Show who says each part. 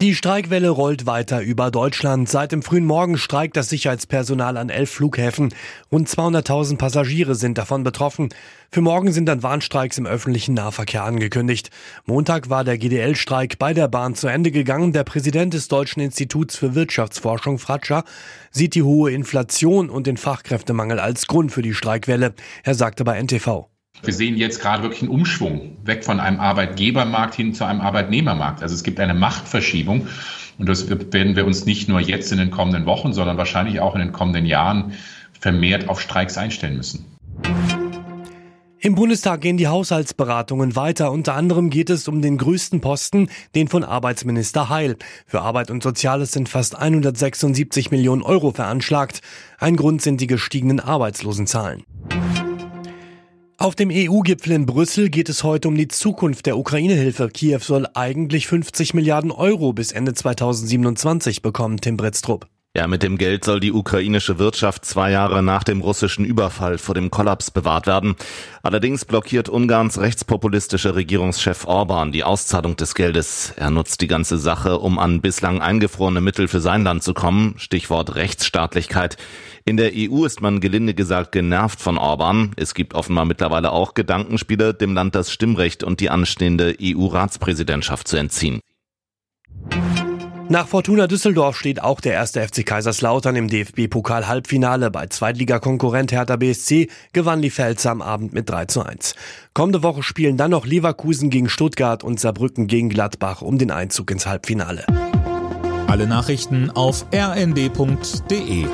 Speaker 1: Die Streikwelle rollt weiter über Deutschland. Seit dem frühen Morgen streikt das Sicherheitspersonal an elf Flughäfen. Rund 200.000 Passagiere sind davon betroffen. Für morgen sind dann Warnstreiks im öffentlichen Nahverkehr angekündigt. Montag war der GDL-Streik bei der Bahn zu Ende gegangen. Der Präsident des Deutschen Instituts für Wirtschaftsforschung, Fratscher, sieht die hohe Inflation und den Fachkräftemangel als Grund für die Streikwelle. Er sagte bei NTV.
Speaker 2: Wir sehen jetzt gerade wirklich einen Umschwung weg von einem Arbeitgebermarkt hin zu einem Arbeitnehmermarkt. Also es gibt eine Machtverschiebung und das werden wir uns nicht nur jetzt in den kommenden Wochen, sondern wahrscheinlich auch in den kommenden Jahren vermehrt auf Streiks einstellen müssen.
Speaker 1: Im Bundestag gehen die Haushaltsberatungen weiter. Unter anderem geht es um den größten Posten, den von Arbeitsminister Heil. Für Arbeit und Soziales sind fast 176 Millionen Euro veranschlagt. Ein Grund sind die gestiegenen Arbeitslosenzahlen. Auf dem EU-Gipfel in Brüssel geht es heute um die Zukunft der Ukraine-Hilfe. Kiew soll eigentlich 50 Milliarden Euro bis Ende 2027 bekommen, Tim Brettstrup.
Speaker 3: Ja, mit dem Geld soll die ukrainische Wirtschaft zwei Jahre nach dem russischen Überfall vor dem Kollaps bewahrt werden. Allerdings blockiert Ungarns rechtspopulistische Regierungschef Orban die Auszahlung des Geldes. Er nutzt die ganze Sache, um an bislang eingefrorene Mittel für sein Land zu kommen. Stichwort Rechtsstaatlichkeit. In der EU ist man gelinde gesagt genervt von Orban. Es gibt offenbar mittlerweile auch Gedankenspiele, dem Land das Stimmrecht und die anstehende EU-Ratspräsidentschaft zu entziehen.
Speaker 1: Nach Fortuna Düsseldorf steht auch der erste FC Kaiserslautern im DFB-Pokal-Halbfinale. Bei Zweitligakonkurrent Hertha BSC gewann die Pfälzer am Abend mit 3 zu 1. Kommende Woche spielen dann noch Leverkusen gegen Stuttgart und Saarbrücken gegen Gladbach um den Einzug ins Halbfinale.
Speaker 4: Alle Nachrichten auf rnd.de